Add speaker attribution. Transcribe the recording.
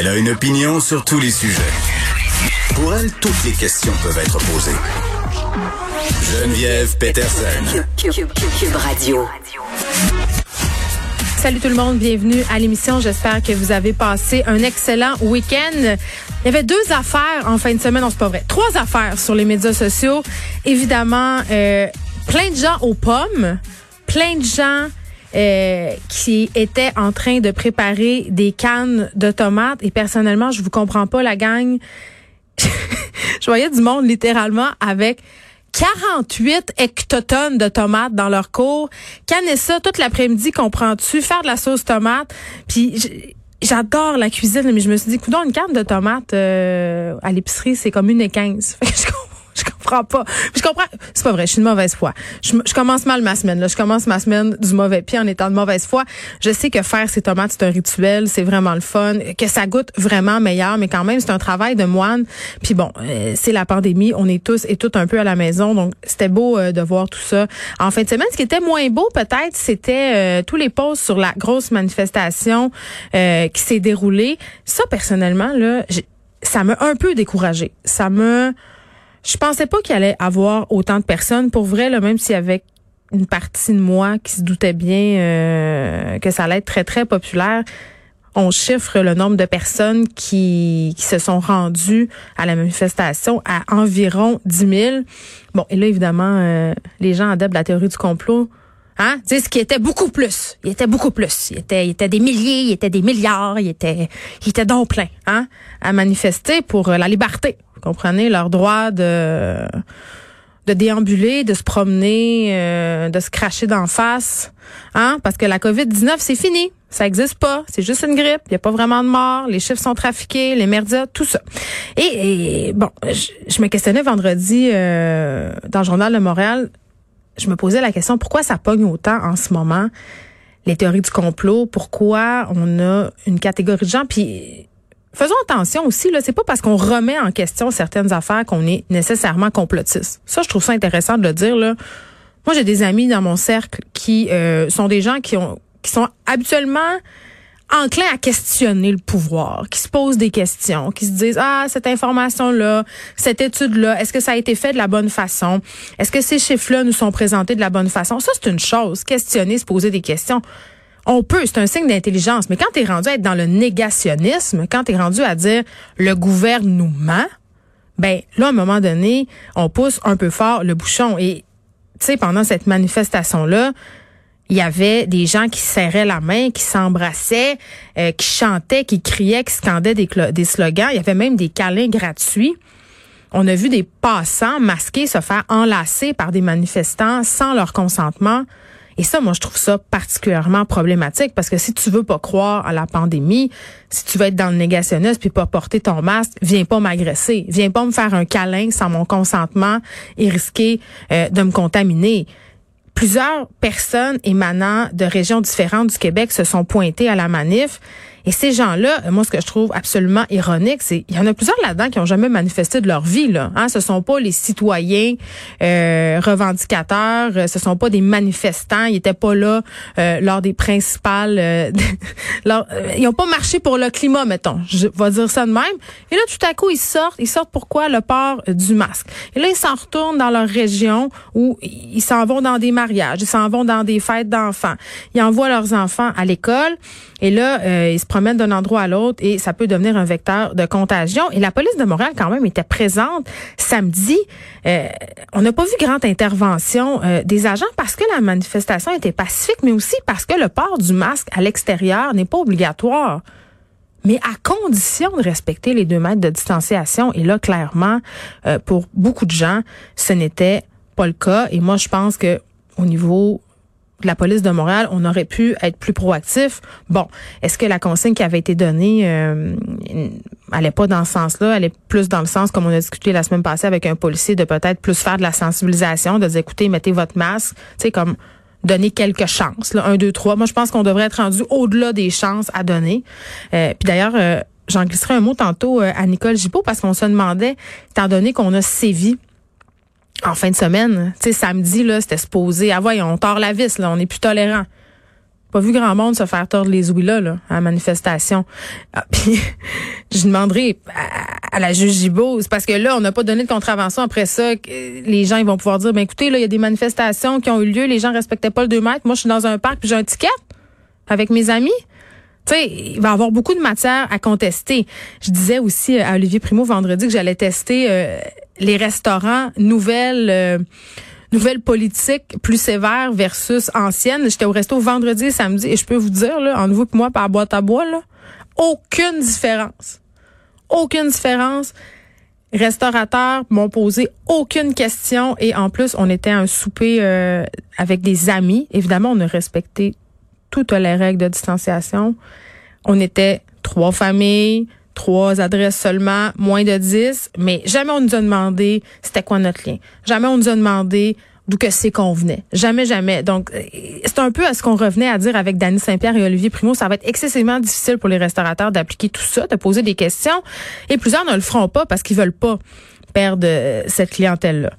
Speaker 1: Elle a une opinion sur tous les sujets. Pour elle, toutes les questions peuvent être posées. Geneviève Peterson.
Speaker 2: Cube Radio.
Speaker 3: Salut tout le monde, bienvenue à l'émission. J'espère que vous avez passé un excellent week-end. Il y avait deux affaires en fin de semaine, non c'est pas vrai, trois affaires sur les médias sociaux. Évidemment, euh, plein de gens aux pommes, plein de gens euh, qui étaient en train de préparer des cannes de tomates. Et personnellement, je vous comprends pas la gang. je voyais du monde littéralement avec 48 hectotonnes de tomates dans leur cours. Canner ça toute l'après-midi, comprends-tu? Faire de la sauce tomate. Puis j'adore la cuisine, mais je me suis dit, écoute, une canne de tomates euh, à l'épicerie, c'est comme une et quinze. Je comprends pas. Je comprends. C'est pas vrai. Je suis de mauvaise foi. Je, commence mal ma semaine. Là. Je commence ma semaine du mauvais pied en étant de mauvaise foi. Je sais que faire ces tomates, c'est un rituel. C'est vraiment le fun. Que ça goûte vraiment meilleur, mais quand même, c'est un travail de moine. Puis bon, euh, c'est la pandémie. On est tous et toutes un peu à la maison. Donc, c'était beau euh, de voir tout ça. En fin de semaine, ce qui était moins beau, peut-être, c'était euh, tous les posts sur la grosse manifestation qui s'est déroulée. Ça, personnellement, là, ça m'a un peu découragé. Ça me je pensais pas qu'il allait avoir autant de personnes. Pour vrai, là, même s'il y avait une partie de moi qui se doutait bien euh, que ça allait être très, très populaire, on chiffre le nombre de personnes qui, qui se sont rendues à la manifestation à environ 10 000. Bon, et là, évidemment, euh, les gens adeptes de la théorie du complot, Hein? Tu sais, ce qui était beaucoup plus. Il était beaucoup plus. Il était, il était des milliers, il était des milliards, il était, il était donc plein, hein? À manifester pour la liberté. Comprenez? Leur droit de, de déambuler, de se promener, euh, de se cracher d'en face. Hein? Parce que la COVID-19, c'est fini. Ça existe pas. C'est juste une grippe. Il n'y a pas vraiment de mort. Les chiffres sont trafiqués, les médias, tout ça. Et, bon, je, me questionnais vendredi euh, dans le journal de Montréal. Je me posais la question, pourquoi ça pogne autant en ce moment? Les théories du complot, pourquoi on a une catégorie de gens, puis faisons attention aussi, là, c'est pas parce qu'on remet en question certaines affaires qu'on est nécessairement complotiste. Ça, je trouve ça intéressant de le dire, là. Moi, j'ai des amis dans mon cercle qui euh, sont des gens qui ont qui sont habituellement enclins à questionner le pouvoir, qui se posent des questions, qui se disent ah cette information là, cette étude là, est-ce que ça a été fait de la bonne façon? Est-ce que ces chiffres là nous sont présentés de la bonne façon? Ça c'est une chose, questionner, se poser des questions. On peut, c'est un signe d'intelligence. Mais quand tu es rendu à être dans le négationnisme, quand tu es rendu à dire le gouvernement, ben là, à un moment donné, on pousse un peu fort le bouchon. Et, tu sais, pendant cette manifestation-là, il y avait des gens qui serraient la main, qui s'embrassaient, euh, qui chantaient, qui criaient, qui scandaient des, des slogans. Il y avait même des câlins gratuits. On a vu des passants masqués se faire enlacer par des manifestants sans leur consentement. Et ça, moi, je trouve ça particulièrement problématique parce que si tu veux pas croire à la pandémie, si tu veux être dans le négationnisme puis pas porter ton masque, viens pas m'agresser, viens pas me faire un câlin sans mon consentement et risquer euh, de me contaminer. Plusieurs personnes émanant de régions différentes du Québec se sont pointées à la manif et ces gens-là, moi, ce que je trouve absolument ironique, c'est il y en a plusieurs là-dedans qui ont jamais manifesté de leur vie. Là. Hein? Ce sont pas les citoyens euh, revendicateurs, ce sont pas des manifestants. Ils étaient pas là euh, lors des principales. Euh, ils ont pas marché pour le climat, mettons. Je vais dire ça de même. Et là, tout à coup, ils sortent. Ils sortent pourquoi le port du masque. Et là, ils s'en retournent dans leur région où ils s'en vont dans des mariages, ils s'en vont dans des fêtes d'enfants. Ils envoient leurs enfants à l'école. Et là, ils promènent d'un endroit à l'autre et ça peut devenir un vecteur de contagion. Et la police de Montréal, quand même, était présente samedi. Euh, on n'a pas vu grande intervention euh, des agents parce que la manifestation était pacifique, mais aussi parce que le port du masque à l'extérieur n'est pas obligatoire mais à condition de respecter les deux mètres de distanciation. Et là, clairement, euh, pour beaucoup de gens, ce n'était pas le cas. Et moi, je pense que au niveau la police de Montréal, on aurait pu être plus proactif. Bon, est-ce que la consigne qui avait été donnée euh, allait pas dans ce sens-là, elle est plus dans le sens comme on a discuté la semaine passée avec un policier de peut-être plus faire de la sensibilisation, de dire écoutez, mettez votre masque, tu sais comme donner quelques chances, là, un, deux, trois. Moi, je pense qu'on devrait être rendu au-delà des chances à donner. Euh, puis d'ailleurs, euh, j'en glisserai un mot tantôt euh, à Nicole Gibault parce qu'on se demandait, étant donné qu'on a sévi en fin de semaine. Tu sais, samedi, là, c'était supposé, ah voyons, on tord la vis, là, on est plus tolérant. pas vu grand monde se faire tordre les ouïes là, là à la manifestation. Ah, puis je demanderai à, la juge Gibault, parce que là, on n'a pas donné de contravention après ça. les gens ils vont pouvoir dire, ben écoutez, là, il y a des manifestations qui ont eu lieu, les gens respectaient pas le 2 mètres. Moi, je suis dans un parc puis j'ai un ticket avec mes amis. Tu sais, il va y avoir beaucoup de matière à contester. Je disais aussi à Olivier Primo vendredi que j'allais tester euh, les restaurants nouvelles. Euh, nouvelle politique plus sévère versus ancienne. J'étais au resto vendredi et samedi et je peux vous dire, là, en vous que moi, par boîte à bois, aucune différence. Aucune différence. Restaurateurs m'ont posé aucune question et en plus, on était à un souper euh, avec des amis. Évidemment, on a respecté toutes les règles de distanciation. On était trois familles, trois adresses seulement, moins de dix, mais jamais on nous a demandé c'était quoi notre lien. Jamais on nous a demandé d'où que c'est qu'on venait. Jamais, jamais. Donc, euh, c'est un peu à ce qu'on revenait à dire avec Dany Saint-Pierre et Olivier Primo. Ça va être excessivement difficile pour les restaurateurs d'appliquer tout ça, de poser des questions. Et plusieurs ne le feront pas parce qu'ils veulent pas perdre euh, cette clientèle-là.